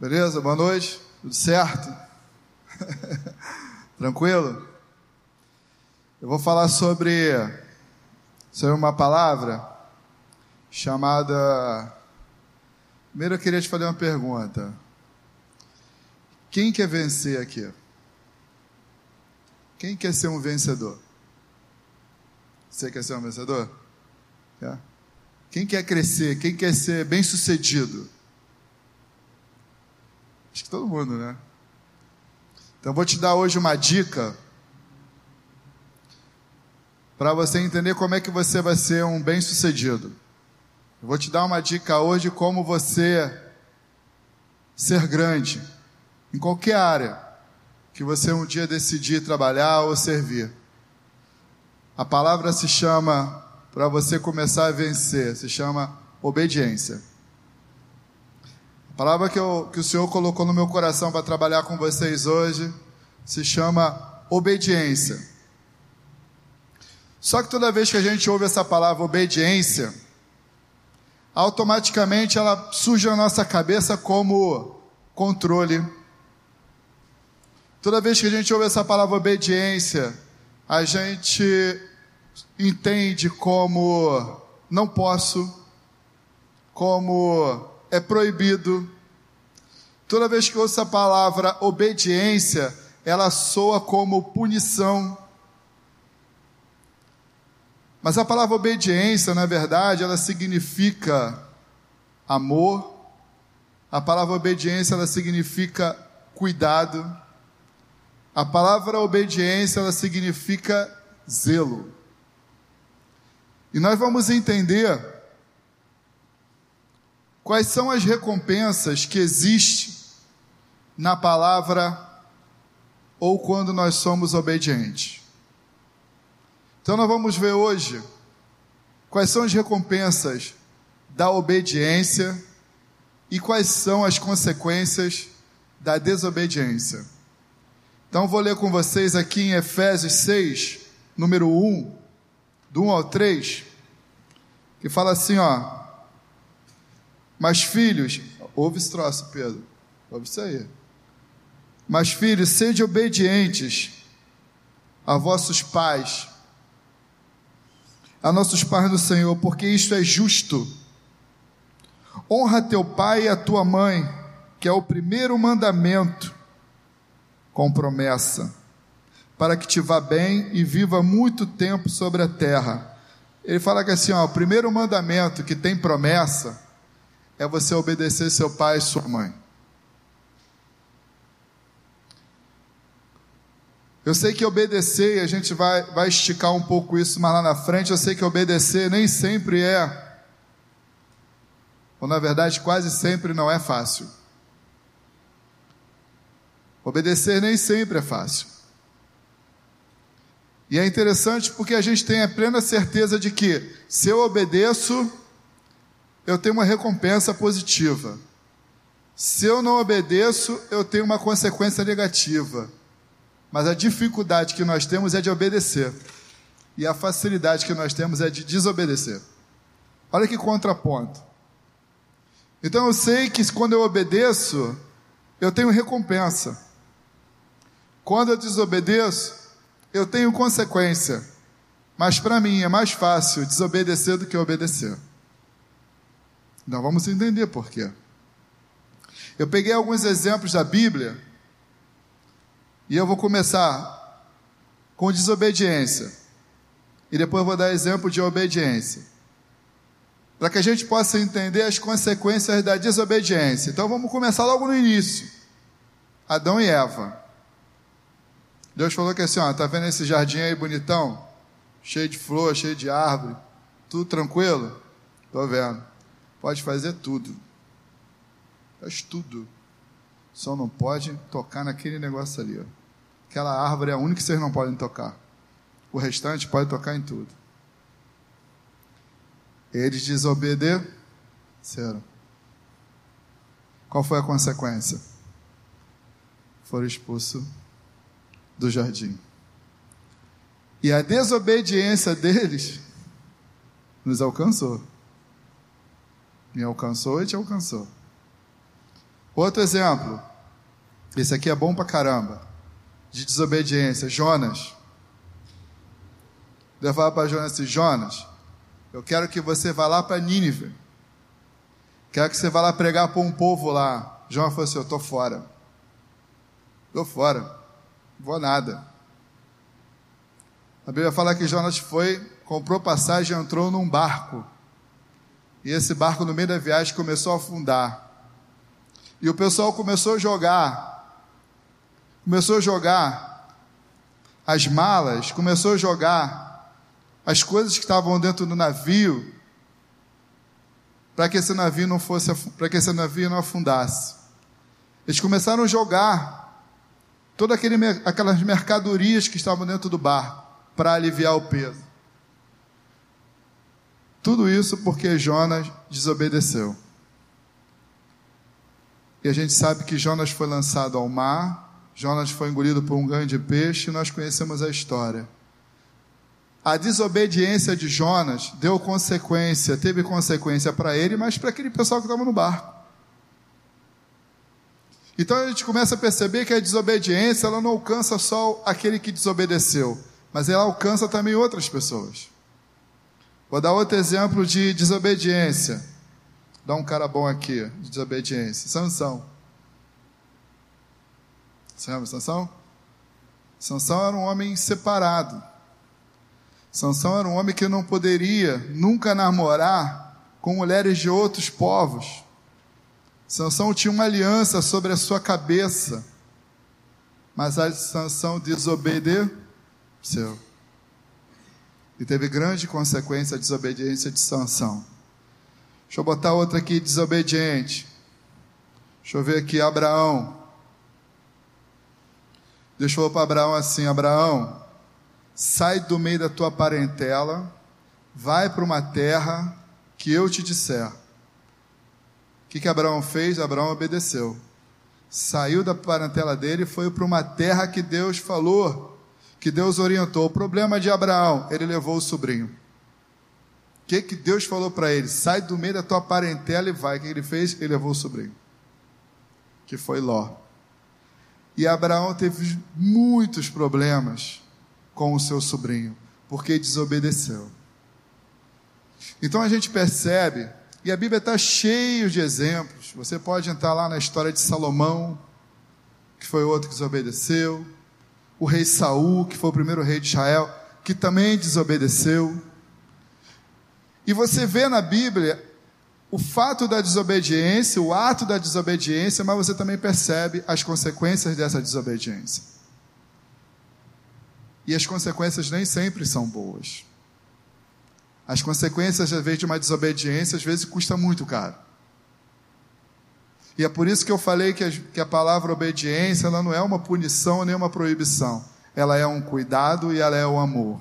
Beleza? Boa noite. Tudo certo? Tranquilo? Eu vou falar sobre, sobre uma palavra chamada. Primeiro eu queria te fazer uma pergunta. Quem quer vencer aqui? Quem quer ser um vencedor? Você quer ser um vencedor? Quer? Quem quer crescer? Quem quer ser bem sucedido? Acho que todo mundo, né? Então eu vou te dar hoje uma dica para você entender como é que você vai ser um bem sucedido. Eu vou te dar uma dica hoje como você ser grande em qualquer área que você um dia decidir trabalhar ou servir. A palavra se chama para você começar a vencer, se chama obediência. A palavra que, eu, que o Senhor colocou no meu coração para trabalhar com vocês hoje se chama obediência. Só que toda vez que a gente ouve essa palavra obediência, automaticamente ela surge na nossa cabeça como controle. Toda vez que a gente ouve essa palavra obediência, a gente entende como não posso, como é proibido. Toda vez que ouço a palavra obediência, ela soa como punição. Mas a palavra obediência, na verdade, ela significa amor. A palavra obediência, ela significa cuidado. A palavra obediência, ela significa zelo. E nós vamos entender quais são as recompensas que existem na palavra ou quando nós somos obedientes. Então nós vamos ver hoje quais são as recompensas da obediência e quais são as consequências da desobediência. Então vou ler com vocês aqui em Efésios 6, número 1, do 1 ao 3, que fala assim, ó. Mas filhos, ouve esse troço, Pedro. Ouve isso aí. Mas filhos, sede obedientes a vossos pais, a nossos pais no Senhor, porque isto é justo. Honra teu pai e a tua mãe, que é o primeiro mandamento, com promessa para que te vá bem e viva muito tempo sobre a terra. Ele fala que assim, ó, o primeiro mandamento que tem promessa é você obedecer seu pai e sua mãe. Eu sei que obedecer, e a gente vai, vai esticar um pouco isso mais lá na frente, eu sei que obedecer nem sempre é, ou na verdade quase sempre não é fácil. Obedecer nem sempre é fácil. E é interessante porque a gente tem a plena certeza de que, se eu obedeço, eu tenho uma recompensa positiva. Se eu não obedeço, eu tenho uma consequência negativa. Mas a dificuldade que nós temos é de obedecer. E a facilidade que nós temos é de desobedecer. Olha que contraponto. Então eu sei que quando eu obedeço, eu tenho recompensa. Quando eu desobedeço, eu tenho consequência, mas para mim é mais fácil desobedecer do que obedecer. Então vamos entender por quê. Eu peguei alguns exemplos da Bíblia e eu vou começar com desobediência e depois vou dar exemplo de obediência. Para que a gente possa entender as consequências da desobediência. Então vamos começar logo no início. Adão e Eva. Deus falou que assim, ó, tá vendo esse jardim aí bonitão? Cheio de flor, cheio de árvore, tudo tranquilo? Tô vendo. Pode fazer tudo. Faz tudo. Só não pode tocar naquele negócio ali, ó. Aquela árvore é a única que vocês não podem tocar. O restante pode tocar em tudo. Eles desobedeceram. Qual foi a consequência? Foram expulsos do jardim. E a desobediência deles nos alcançou. Me alcançou e te alcançou. Outro exemplo. Esse aqui é bom pra caramba. De desobediência. Jonas. Deus fala para Jonas assim: Jonas, eu quero que você vá lá para Nínive. Quero que você vá lá pregar para um povo lá. Jonas falou assim: Eu estou fora. Estou fora. Não vou nada. A Bíblia fala que Jonas foi, comprou passagem entrou num barco. E esse barco, no meio da viagem, começou a afundar. E o pessoal começou a jogar, começou a jogar as malas, começou a jogar as coisas que estavam dentro do navio, para que esse navio não fosse, para que esse navio não afundasse. Eles começaram a jogar todas aquelas mercadorias que estavam dentro do barco para aliviar o peso. Tudo isso porque Jonas desobedeceu. E a gente sabe que Jonas foi lançado ao mar, Jonas foi engolido por um grande peixe, e nós conhecemos a história. A desobediência de Jonas deu consequência, teve consequência para ele, mas para aquele pessoal que estava no barco. Então a gente começa a perceber que a desobediência ela não alcança só aquele que desobedeceu, mas ela alcança também outras pessoas. Vou dar outro exemplo de desobediência. Dá um cara bom aqui, de desobediência. Sansão. Você lembra Sansão? Sansão era um homem separado. Sansão era um homem que não poderia nunca namorar com mulheres de outros povos. Sansão tinha uma aliança sobre a sua cabeça. Mas a Sansão desobedeceu. E teve grande consequência a desobediência de Sansão. Deixa eu botar outra aqui, desobediente. Deixa eu ver aqui, Abraão. Deixa eu para Abraão assim, Abraão, sai do meio da tua parentela, vai para uma terra que eu te disser. O que, que Abraão fez? Abraão obedeceu. Saiu da parentela dele e foi para uma terra que Deus falou que Deus orientou. O problema de Abraão, ele levou o sobrinho. O que, que Deus falou para ele? Sai do meio da tua parentela e vai. O que ele fez? Ele levou o sobrinho, que foi Ló. E Abraão teve muitos problemas com o seu sobrinho, porque desobedeceu. Então a gente percebe, e a Bíblia está cheia de exemplos. Você pode entrar lá na história de Salomão, que foi outro que desobedeceu o rei Saul, que foi o primeiro rei de Israel, que também desobedeceu. E você vê na Bíblia o fato da desobediência, o ato da desobediência, mas você também percebe as consequências dessa desobediência. E as consequências nem sempre são boas. As consequências, às vezes, de uma desobediência, às vezes, custa muito caro. E é por isso que eu falei que a, que a palavra obediência ela não é uma punição nem uma proibição. Ela é um cuidado e ela é o amor.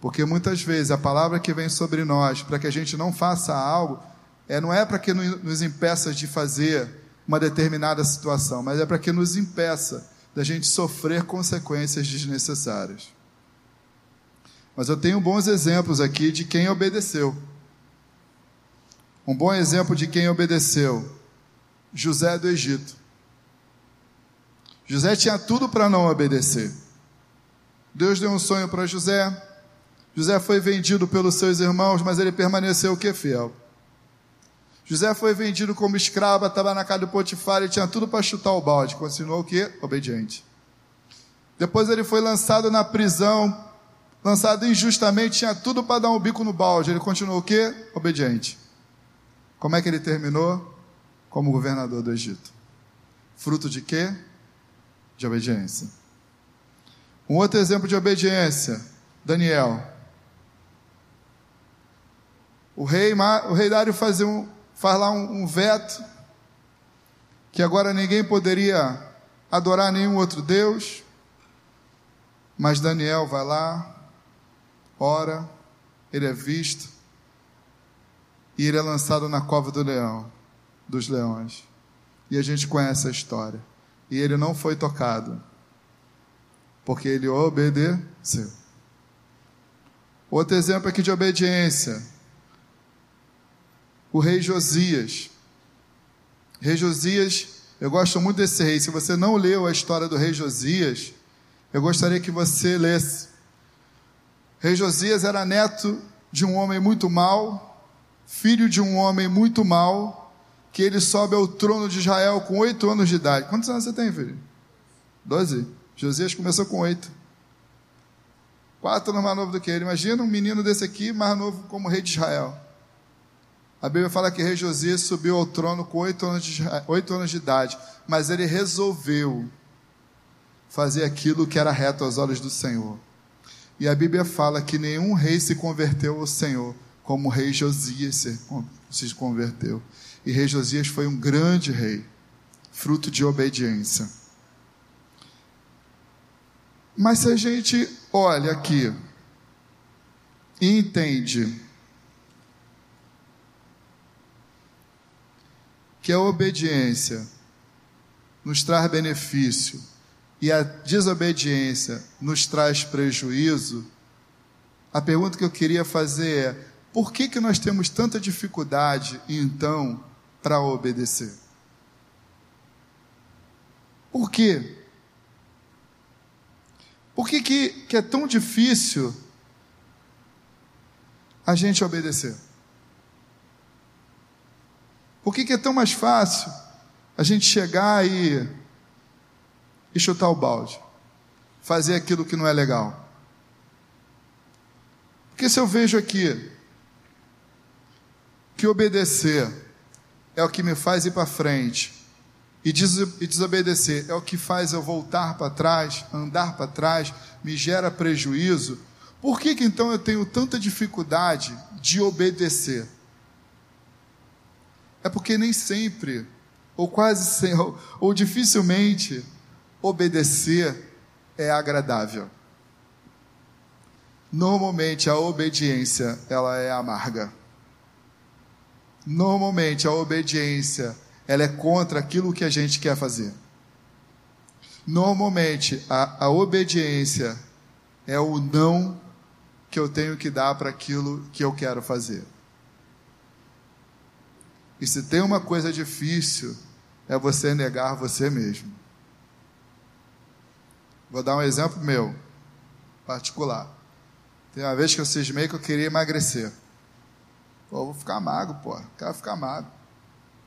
Porque muitas vezes a palavra que vem sobre nós para que a gente não faça algo é, não é para que nos impeça de fazer uma determinada situação, mas é para que nos impeça da gente sofrer consequências desnecessárias. Mas eu tenho bons exemplos aqui de quem obedeceu. Um bom exemplo de quem obedeceu José do Egito. José tinha tudo para não obedecer. Deus deu um sonho para José. José foi vendido pelos seus irmãos, mas ele permaneceu o que fiel. José foi vendido como escravo, estava na casa do Potifar e tinha tudo para chutar o balde. Continuou o que? Obediente. Depois ele foi lançado na prisão, lançado injustamente, tinha tudo para dar um bico no balde. Ele continuou o que? Obediente. Como é que ele terminou? como governador do Egito. Fruto de quê? De obediência. Um outro exemplo de obediência, Daniel. O rei, o rei Dário faz, um, faz lá um, um veto que agora ninguém poderia adorar nenhum outro Deus, mas Daniel vai lá, ora, ele é visto e ele é lançado na cova do leão dos leões. E a gente conhece a história. E ele não foi tocado, porque ele obedeceu. Outro exemplo aqui de obediência. O rei Josias. rei Josias, Eu gosto muito desse rei. Se você não leu a história do rei Josias, eu gostaria que você lesse. Rei Josias era neto de um homem muito mau, filho de um homem muito mau, que ele sobe ao trono de Israel com oito anos de idade. Quantos anos você tem, filho? Doze. Josias começou com oito. Quatro anos mais novo do que ele. Imagina um menino desse aqui, mais novo como rei de Israel. A Bíblia fala que rei Josias subiu ao trono com oito anos, de, oito anos de idade, mas ele resolveu fazer aquilo que era reto aos olhos do Senhor. E a Bíblia fala que nenhum rei se converteu ao Senhor como o rei Josias se converteu. E rei Josias foi um grande rei, fruto de obediência. Mas se a gente olha aqui e entende que a obediência nos traz benefício e a desobediência nos traz prejuízo, a pergunta que eu queria fazer é: por que, que nós temos tanta dificuldade, então, para obedecer? Por quê? Por que, que, que é tão difícil a gente obedecer? Por que, que é tão mais fácil a gente chegar e e chutar o balde, fazer aquilo que não é legal. Porque se eu vejo aqui que obedecer é o que me faz ir para frente e desobedecer é o que faz eu voltar para trás, andar para trás, me gera prejuízo, por que, que então eu tenho tanta dificuldade de obedecer? É porque nem sempre, ou quase sempre, ou, dificilmente, obedecer é agradável. Normalmente a obediência ela é amarga. Normalmente a obediência ela é contra aquilo que a gente quer fazer. Normalmente a, a obediência é o não que eu tenho que dar para aquilo que eu quero fazer. E se tem uma coisa difícil, é você negar você mesmo. Vou dar um exemplo meu, particular. Tem uma vez que eu cismei que eu queria emagrecer. Pô, vou ficar magro, pô. Quero ficar magro.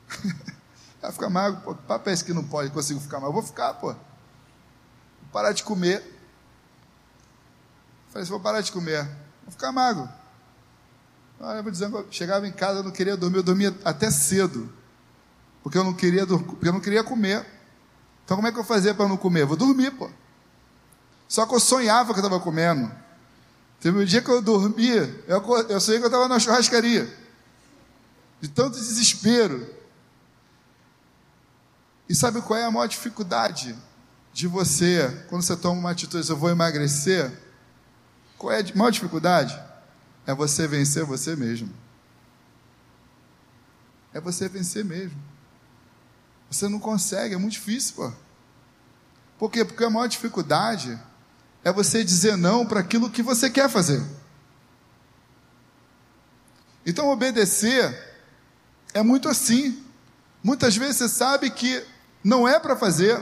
quero ficar magro, pô. Papai que não pode, consigo ficar magro. Vou ficar, pô. Vou parar de comer. Falei assim, vou parar de comer. Vou ficar magro. Eu vou dizendo, eu chegava em casa, eu não queria dormir, eu dormia até cedo. Porque eu não queria, porque eu não queria comer. Então como é que eu fazia para não comer? Eu vou dormir, pô. Só que eu sonhava que eu estava comendo. Teve um dia que eu dormia, eu, eu sonhei que eu estava na churrascaria. De tanto desespero. E sabe qual é a maior dificuldade de você, quando você toma uma atitude, eu vou emagrecer? Qual é a maior dificuldade? É você vencer você mesmo. É você vencer mesmo. Você não consegue, é muito difícil, pô. Por quê? Porque a maior dificuldade é você dizer não para aquilo que você quer fazer. Então, obedecer é muito assim. Muitas vezes você sabe que não é para fazer,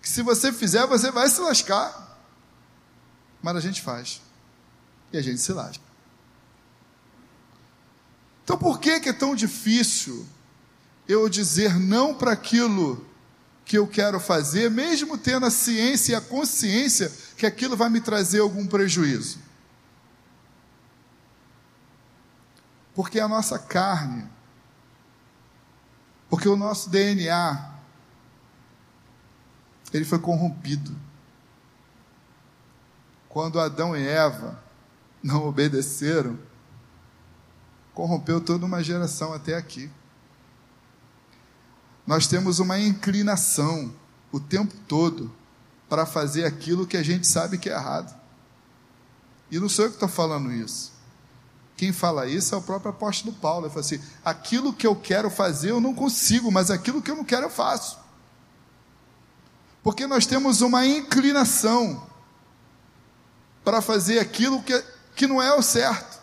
que se você fizer, você vai se lascar. Mas a gente faz. E a gente se lasca. Então, por que, que é tão difícil eu dizer não para aquilo que eu quero fazer, mesmo tendo a ciência e a consciência que aquilo vai me trazer algum prejuízo. Porque a nossa carne, porque o nosso DNA, ele foi corrompido. Quando Adão e Eva não obedeceram, corrompeu toda uma geração até aqui. Nós temos uma inclinação o tempo todo para fazer aquilo que a gente sabe que é errado. E não sou eu que estou falando isso. Quem fala isso é o próprio apóstolo Paulo. Ele fala assim: aquilo que eu quero fazer eu não consigo, mas aquilo que eu não quero eu faço. Porque nós temos uma inclinação para fazer aquilo que, que não é o certo.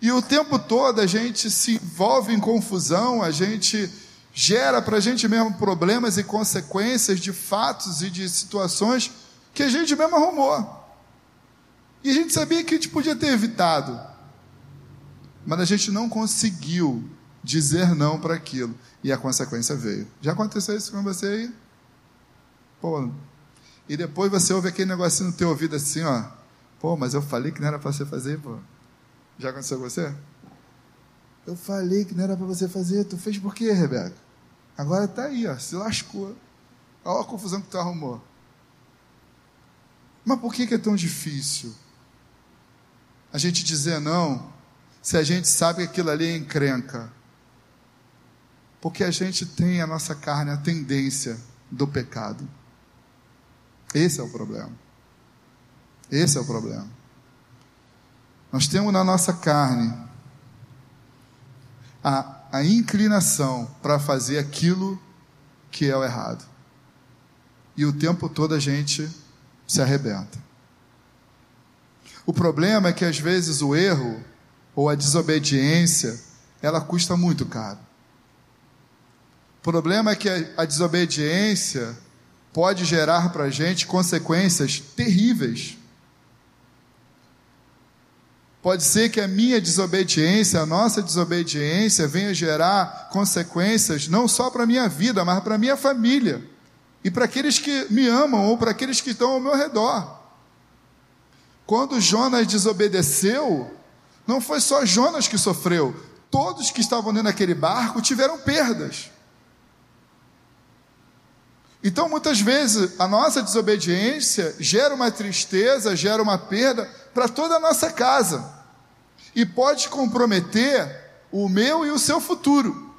E o tempo todo a gente se envolve em confusão, a gente gera para a gente mesmo problemas e consequências de fatos e de situações que a gente mesmo arrumou. E a gente sabia que a gente podia ter evitado. Mas a gente não conseguiu dizer não para aquilo. E a consequência veio. Já aconteceu isso com você aí? Pô. E depois você ouve aquele negocinho no teu ouvido assim, ó. Pô, mas eu falei que não era para você fazer, pô. Já aconteceu com você? Eu falei que não era para você fazer. Tu fez por quê, Rebeca? Agora tá aí, ó. Se lascou. Olha a confusão que tu arrumou. Mas por que, que é tão difícil? A gente dizer não, se a gente sabe que aquilo ali é encrenca. Porque a gente tem a nossa carne a tendência do pecado. Esse é o problema. Esse é o problema. Nós temos na nossa carne a, a inclinação para fazer aquilo que é o errado. E o tempo todo a gente se arrebenta. O problema é que às vezes o erro ou a desobediência, ela custa muito caro. O problema é que a, a desobediência pode gerar para a gente consequências terríveis. Pode ser que a minha desobediência, a nossa desobediência, venha gerar consequências não só para a minha vida, mas para a minha família e para aqueles que me amam ou para aqueles que estão ao meu redor. Quando Jonas desobedeceu, não foi só Jonas que sofreu, todos que estavam dentro daquele barco tiveram perdas. Então, muitas vezes, a nossa desobediência gera uma tristeza, gera uma perda para toda a nossa casa e pode comprometer o meu e o seu futuro.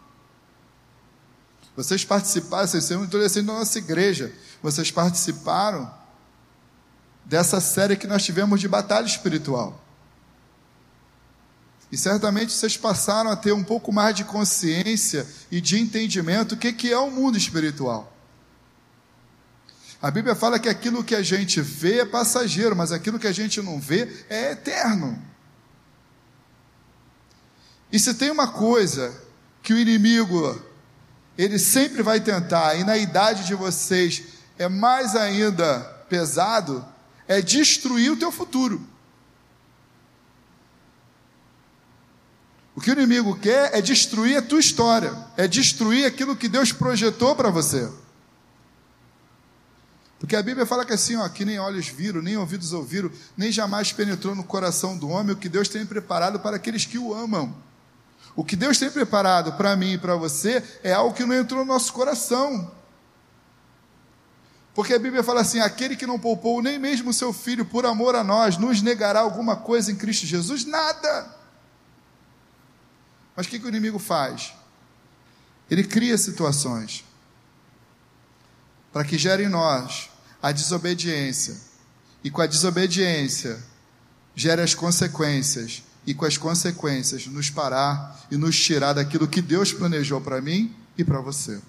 Vocês participaram, vocês são adolescentes da nossa igreja, vocês participaram dessa série que nós tivemos de batalha espiritual. E certamente vocês passaram a ter um pouco mais de consciência e de entendimento do que, que é o mundo espiritual. A Bíblia fala que aquilo que a gente vê é passageiro, mas aquilo que a gente não vê é eterno. E se tem uma coisa que o inimigo ele sempre vai tentar, e na idade de vocês é mais ainda pesado, é destruir o teu futuro. O que o inimigo quer é destruir a tua história, é destruir aquilo que Deus projetou para você. Porque a Bíblia fala que assim, ó, que nem olhos viram, nem ouvidos ouviram, nem jamais penetrou no coração do homem o que Deus tem preparado para aqueles que o amam. O que Deus tem preparado para mim e para você é algo que não entrou no nosso coração. Porque a Bíblia fala assim: aquele que não poupou nem mesmo o seu filho por amor a nós, nos negará alguma coisa em Cristo Jesus? Nada. Mas o que, que o inimigo faz? Ele cria situações para que gere em nós a desobediência. E com a desobediência, gere as consequências. E com as consequências, nos parar e nos tirar daquilo que Deus planejou para mim e para você.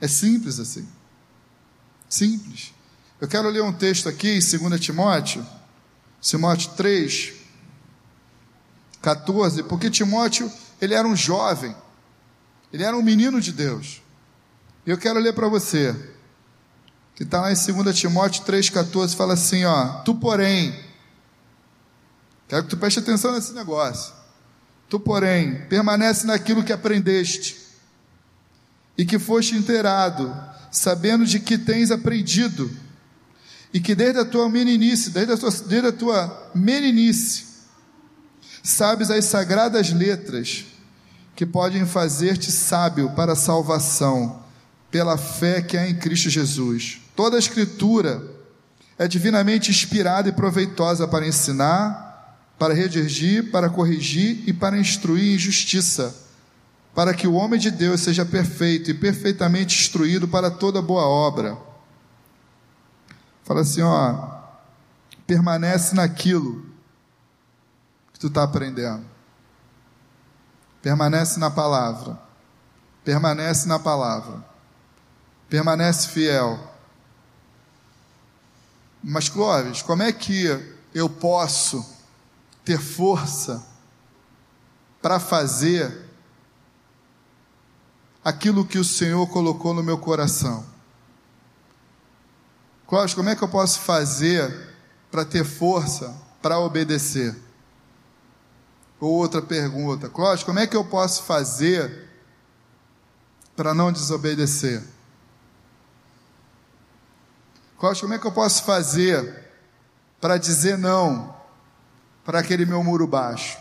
É simples assim. Simples. Eu quero ler um texto aqui em 2 Timóteo, Timóteo 3, 14, porque Timóteo, ele era um jovem, ele era um menino de Deus. Eu quero ler para você que está lá em 2 Timóteo 3,14, fala assim: ó, tu porém, quero que tu preste atenção nesse negócio. Tu, porém, permanece naquilo que aprendeste e que foste inteirado, sabendo de que tens aprendido, e que desde a tua meninice, desde a tua, desde a tua meninice, sabes as sagradas letras que podem fazer-te sábio para a salvação pela fé que há em Cristo Jesus. Toda a Escritura é divinamente inspirada e proveitosa para ensinar, para redigir, para corrigir e para instruir em justiça, para que o homem de Deus seja perfeito e perfeitamente instruído para toda boa obra. Fala assim, ó, permanece naquilo que tu está aprendendo. Permanece na palavra. Permanece na palavra permanece fiel. Mas, Clóvis, como é que eu posso ter força para fazer aquilo que o Senhor colocou no meu coração. Cláudio, como é que eu posso fazer para ter força para obedecer? Ou outra pergunta, Cláudio, como é que eu posso fazer para não desobedecer? Cláudio, como é que eu posso fazer para dizer não para aquele meu muro baixo?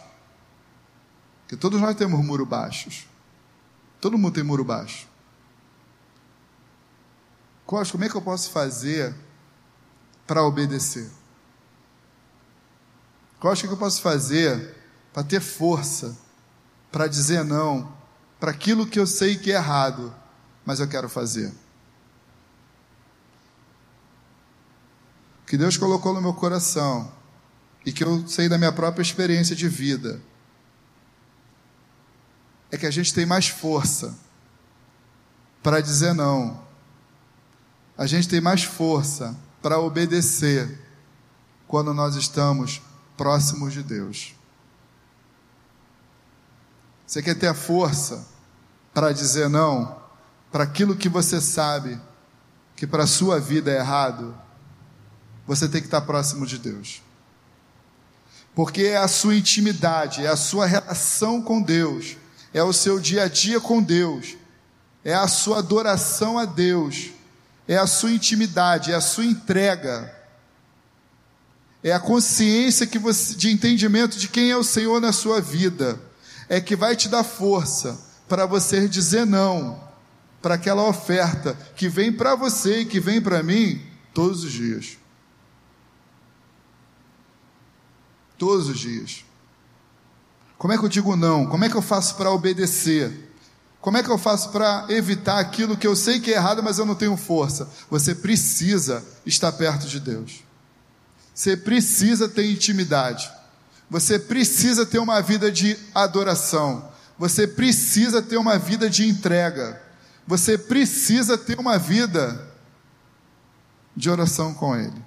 Porque todos nós temos muro baixos. Todo mundo tem muro baixo. Cláudio, como é que eu posso fazer para obedecer? Cláudio, o que eu posso fazer para ter força para dizer não para aquilo que eu sei que é errado, mas eu quero fazer? Que Deus colocou no meu coração e que eu sei da minha própria experiência de vida é que a gente tem mais força para dizer não. A gente tem mais força para obedecer quando nós estamos próximos de Deus. Você quer ter a força para dizer não para aquilo que você sabe que para a sua vida é errado? Você tem que estar próximo de Deus. Porque é a sua intimidade, é a sua relação com Deus, é o seu dia a dia com Deus, é a sua adoração a Deus, é a sua intimidade, é a sua entrega, é a consciência que você, de entendimento de quem é o Senhor na sua vida, é que vai te dar força para você dizer não para aquela oferta que vem para você e que vem para mim todos os dias. Todos os dias. Como é que eu digo não? Como é que eu faço para obedecer? Como é que eu faço para evitar aquilo que eu sei que é errado, mas eu não tenho força? Você precisa estar perto de Deus. Você precisa ter intimidade. Você precisa ter uma vida de adoração. Você precisa ter uma vida de entrega. Você precisa ter uma vida de oração com Ele.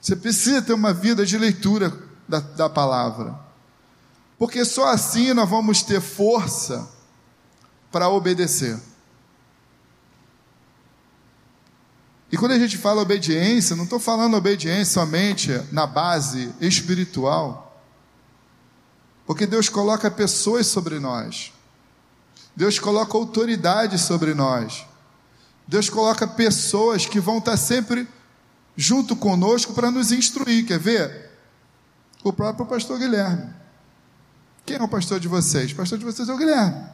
Você precisa ter uma vida de leitura da, da palavra. Porque só assim nós vamos ter força para obedecer. E quando a gente fala obediência, não estou falando obediência somente na base espiritual, porque Deus coloca pessoas sobre nós, Deus coloca autoridade sobre nós, Deus coloca pessoas que vão estar sempre junto conosco para nos instruir. Quer ver? O próprio pastor Guilherme. Quem é o pastor de vocês? O pastor de vocês é o Guilherme.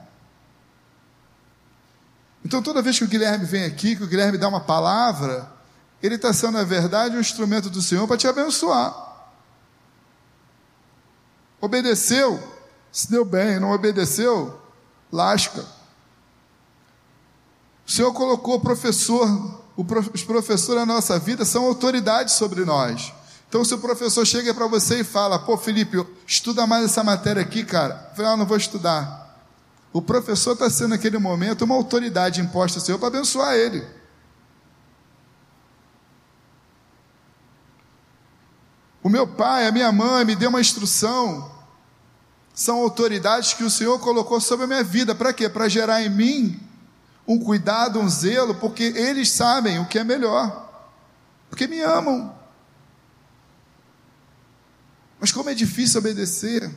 Então, toda vez que o Guilherme vem aqui, que o Guilherme dá uma palavra, ele está sendo, na verdade, um instrumento do Senhor para te abençoar. Obedeceu, se deu bem, não obedeceu, lasca. O Senhor colocou o professor, os professores na nossa vida são autoridades sobre nós. Então, se o professor chega para você e fala, pô, Felipe, estuda mais essa matéria aqui, cara. Eu falo, ah, não vou estudar. O professor está sendo naquele momento uma autoridade imposta ao Senhor para abençoar ele. O meu pai, a minha mãe me deu uma instrução. São autoridades que o Senhor colocou sobre a minha vida. Para quê? Para gerar em mim um cuidado, um zelo, porque eles sabem o que é melhor. Porque me amam. Mas como é difícil obedecer,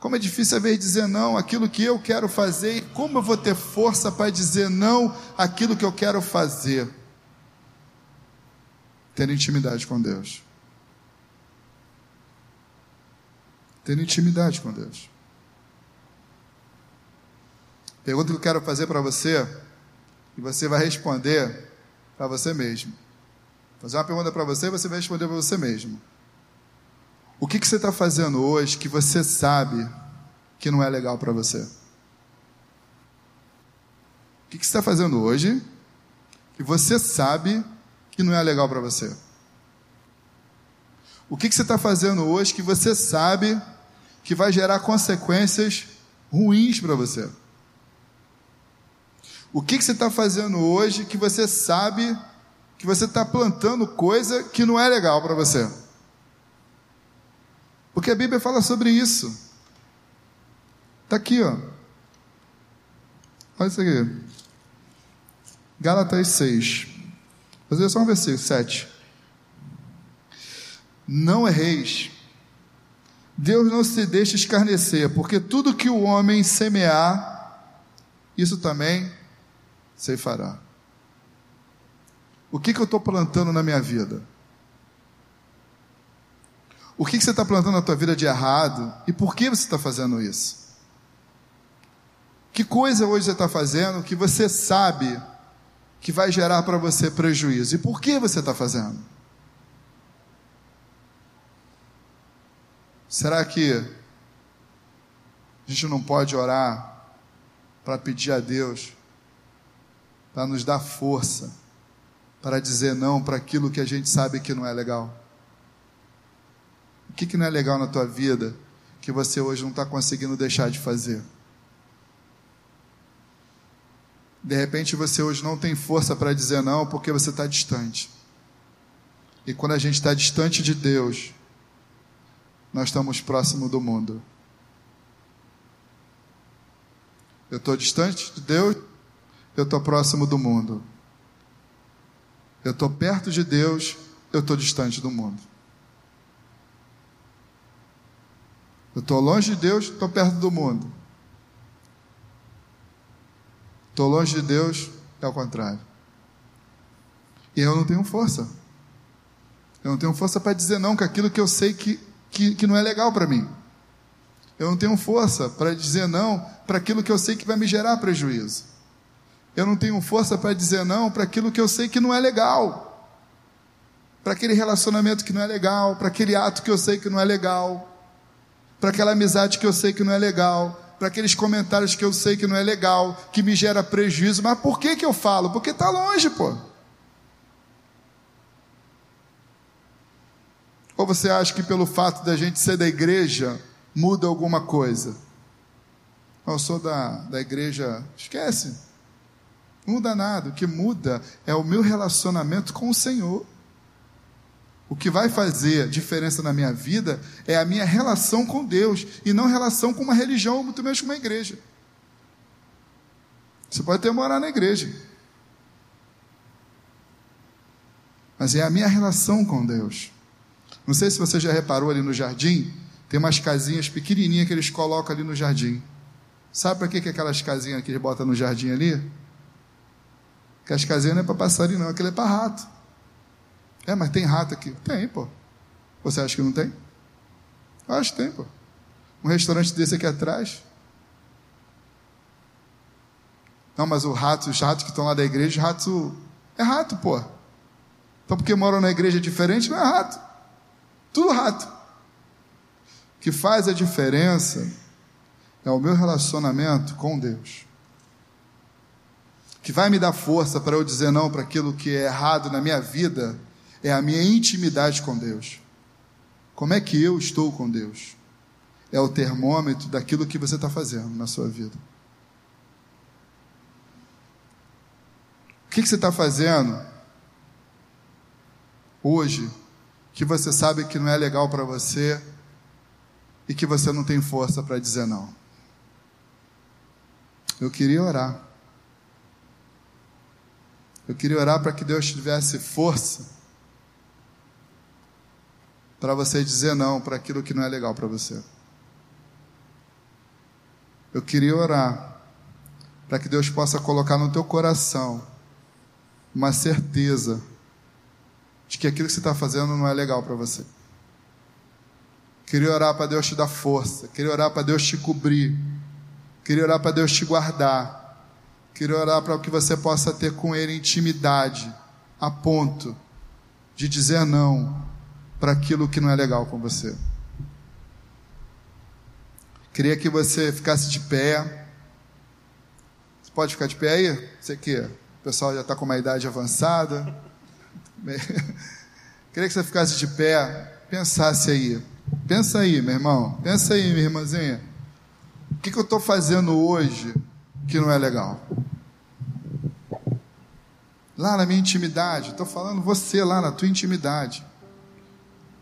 como é difícil às dizer não aquilo que eu quero fazer, e como eu vou ter força para dizer não aquilo que eu quero fazer? Ter intimidade com Deus. Ter intimidade com Deus. Pergunta que eu quero fazer para você, e você vai responder para você mesmo. Vou fazer uma pergunta para você e você vai responder para você mesmo. O que, que você está fazendo hoje que você sabe que não é legal para você? O que, que você está fazendo hoje que você sabe que não é legal para você? O que, que você está fazendo hoje que você sabe que vai gerar consequências ruins para você? O que, que você está fazendo hoje que você sabe que você está plantando coisa que não é legal para você? Porque a Bíblia fala sobre isso. Está aqui, ó. Olha isso aqui. Gálatas 6. Vou fazer só um versículo, 7. Não erreis. Deus não se deixa escarnecer, porque tudo que o homem semear, isso também se fará. O que, que eu estou plantando na minha vida? O que, que você está plantando na tua vida de errado? E por que você está fazendo isso? Que coisa hoje você está fazendo que você sabe que vai gerar para você prejuízo? E por que você está fazendo? Será que a gente não pode orar para pedir a Deus para nos dar força para dizer não para aquilo que a gente sabe que não é legal? Que, que não é legal na tua vida que você hoje não está conseguindo deixar de fazer? De repente você hoje não tem força para dizer não porque você está distante. E quando a gente está distante de Deus, nós estamos próximo do mundo. Eu estou distante de Deus, eu estou próximo do mundo. Eu estou perto de Deus, eu estou distante do mundo. Eu estou longe de Deus, estou perto do mundo. Estou longe de Deus, é o contrário. E eu não tenho força. Eu não tenho força para dizer não com aquilo que eu sei que, que, que não é legal para mim. Eu não tenho força para dizer não para aquilo que eu sei que vai me gerar prejuízo. Eu não tenho força para dizer não para aquilo que eu sei que não é legal. Para aquele relacionamento que não é legal, para aquele ato que eu sei que não é legal, para aquela amizade que eu sei que não é legal, para aqueles comentários que eu sei que não é legal, que me gera prejuízo. Mas por que, que eu falo? Porque está longe, pô. Ou você acha que pelo fato da gente ser da igreja muda alguma coisa? Eu sou da, da igreja, esquece. Não muda nada. O que muda é o meu relacionamento com o Senhor. O que vai fazer diferença na minha vida é a minha relação com Deus e não relação com uma religião ou muito menos com uma igreja. Você pode até morar na igreja, mas é a minha relação com Deus. Não sei se você já reparou ali no jardim, tem umas casinhas pequenininhas que eles colocam ali no jardim. Sabe para que, que aquelas casinhas que eles botam no jardim ali? Que as casinhas não é para passarinho, não, aquilo é para rato. É, mas tem rato aqui. Tem, pô. Você acha que não tem? Eu acho que tem, pô. Um restaurante desse aqui atrás. Não, mas o rato, os ratos que estão lá da igreja, rato. É rato, pô. Então, porque moram na igreja diferente, não é rato. Tudo rato. O que faz a diferença é o meu relacionamento com Deus. Que vai me dar força para eu dizer não para aquilo que é errado na minha vida é a minha intimidade com Deus. Como é que eu estou com Deus? É o termômetro daquilo que você está fazendo na sua vida. O que, que você está fazendo hoje que você sabe que não é legal para você e que você não tem força para dizer não? Eu queria orar. Eu queria orar para que Deus tivesse força para você dizer não para aquilo que não é legal para você. Eu queria orar para que Deus possa colocar no teu coração uma certeza de que aquilo que você está fazendo não é legal para você. Queria orar para Deus te dar força, queria orar para Deus te cobrir, queria orar para Deus te guardar, queria orar para que você possa ter com Ele intimidade, a ponto de dizer não para aquilo que não é legal com você. Queria que você ficasse de pé. Você pode ficar de pé aí? Você que o pessoal já está com uma idade avançada. Queria que você ficasse de pé, pensasse aí. Pensa aí, meu irmão. Pensa aí, minha irmãzinha. O que, que eu estou fazendo hoje que não é legal? Lá na minha intimidade, estou falando você lá na tua intimidade.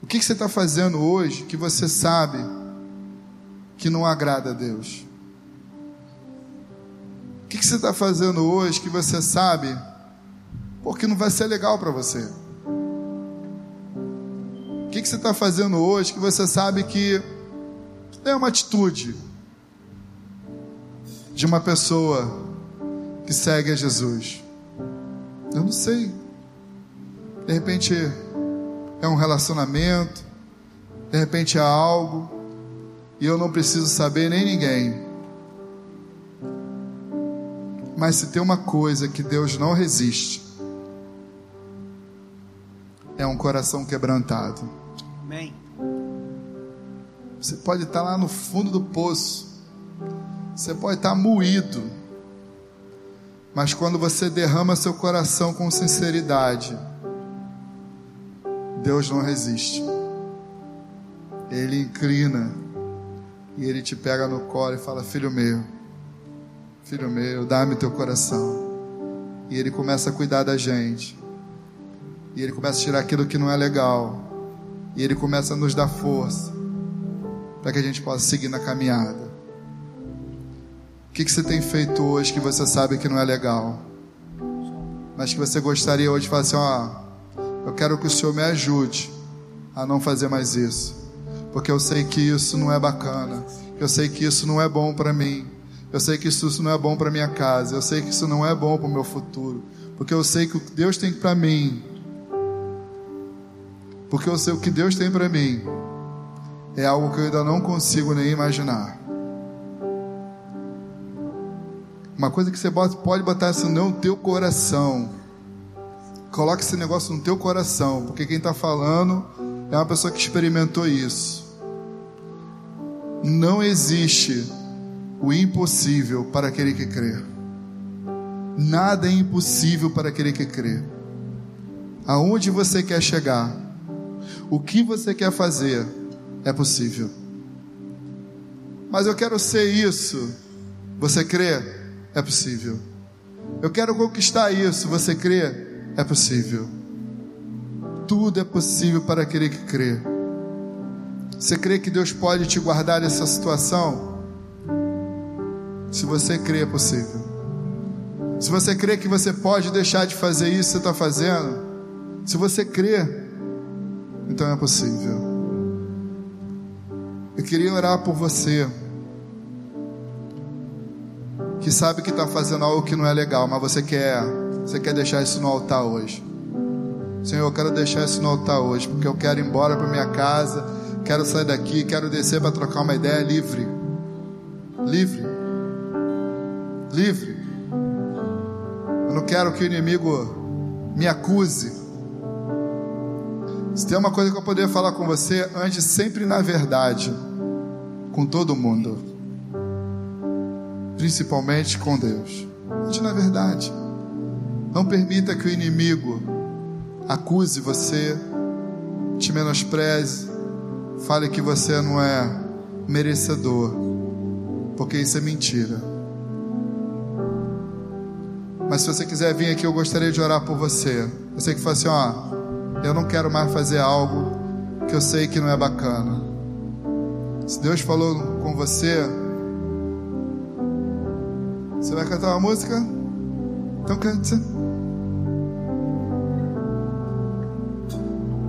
O que, você está fazendo hoje que você sabe que não agrada a Deus? O que, você está fazendo hoje que você sabe porque não vai ser legal para você? O que, que você está fazendo hoje que você sabe que é uma atitude de uma pessoa que segue a Jesus? Eu não sei. De repente é um relacionamento, de repente é algo, e eu não preciso saber nem ninguém. Mas se tem uma coisa que Deus não resiste, é um coração quebrantado. Amém. Você pode estar lá no fundo do poço, você pode estar moído, mas quando você derrama seu coração com sinceridade, Deus não resiste. Ele inclina e ele te pega no colo e fala: Filho meu, filho meu, dá-me teu coração. E ele começa a cuidar da gente. E ele começa a tirar aquilo que não é legal. E ele começa a nos dar força para que a gente possa seguir na caminhada. O que, que você tem feito hoje que você sabe que não é legal? Mas que você gostaria hoje de falar assim: ó, eu quero que o Senhor me ajude a não fazer mais isso. Porque eu sei que isso não é bacana. Eu sei que isso não é bom para mim. Eu sei que isso não é bom para minha casa. Eu sei que isso não é bom para o meu futuro. Porque eu sei que o que Deus tem para mim. Porque eu sei o que Deus tem para mim. É algo que eu ainda não consigo nem imaginar. Uma coisa que você pode botar isso no teu coração. Coloque esse negócio no teu coração, porque quem está falando é uma pessoa que experimentou isso. Não existe o impossível para aquele que crê. Nada é impossível para aquele que crê. Aonde você quer chegar, o que você quer fazer, é possível. Mas eu quero ser isso. Você crê? É possível. Eu quero conquistar isso. Você crê? É possível. Tudo é possível para aquele que crê. Você crê que Deus pode te guardar dessa situação? Se você crê, é possível. Se você crê que você pode deixar de fazer isso que você está fazendo, se você crê, então é possível. Eu queria orar por você que sabe que está fazendo algo que não é legal, mas você quer, você quer deixar isso no altar hoje. Senhor, eu quero deixar isso no altar hoje, porque eu quero ir embora para minha casa, quero sair daqui, quero descer para trocar uma ideia livre. Livre. Livre. Eu não quero que o inimigo me acuse. Se tem uma coisa que eu poderia falar com você, ande sempre na verdade, com todo mundo, principalmente com Deus. Ande na verdade. Não permita que o inimigo acuse você, te menospreze, fale que você não é merecedor, porque isso é mentira. Mas se você quiser vir aqui, eu gostaria de orar por você. Você que fala assim: ó, eu não quero mais fazer algo que eu sei que não é bacana. Se Deus falou com você, você vai cantar uma música? Então cante.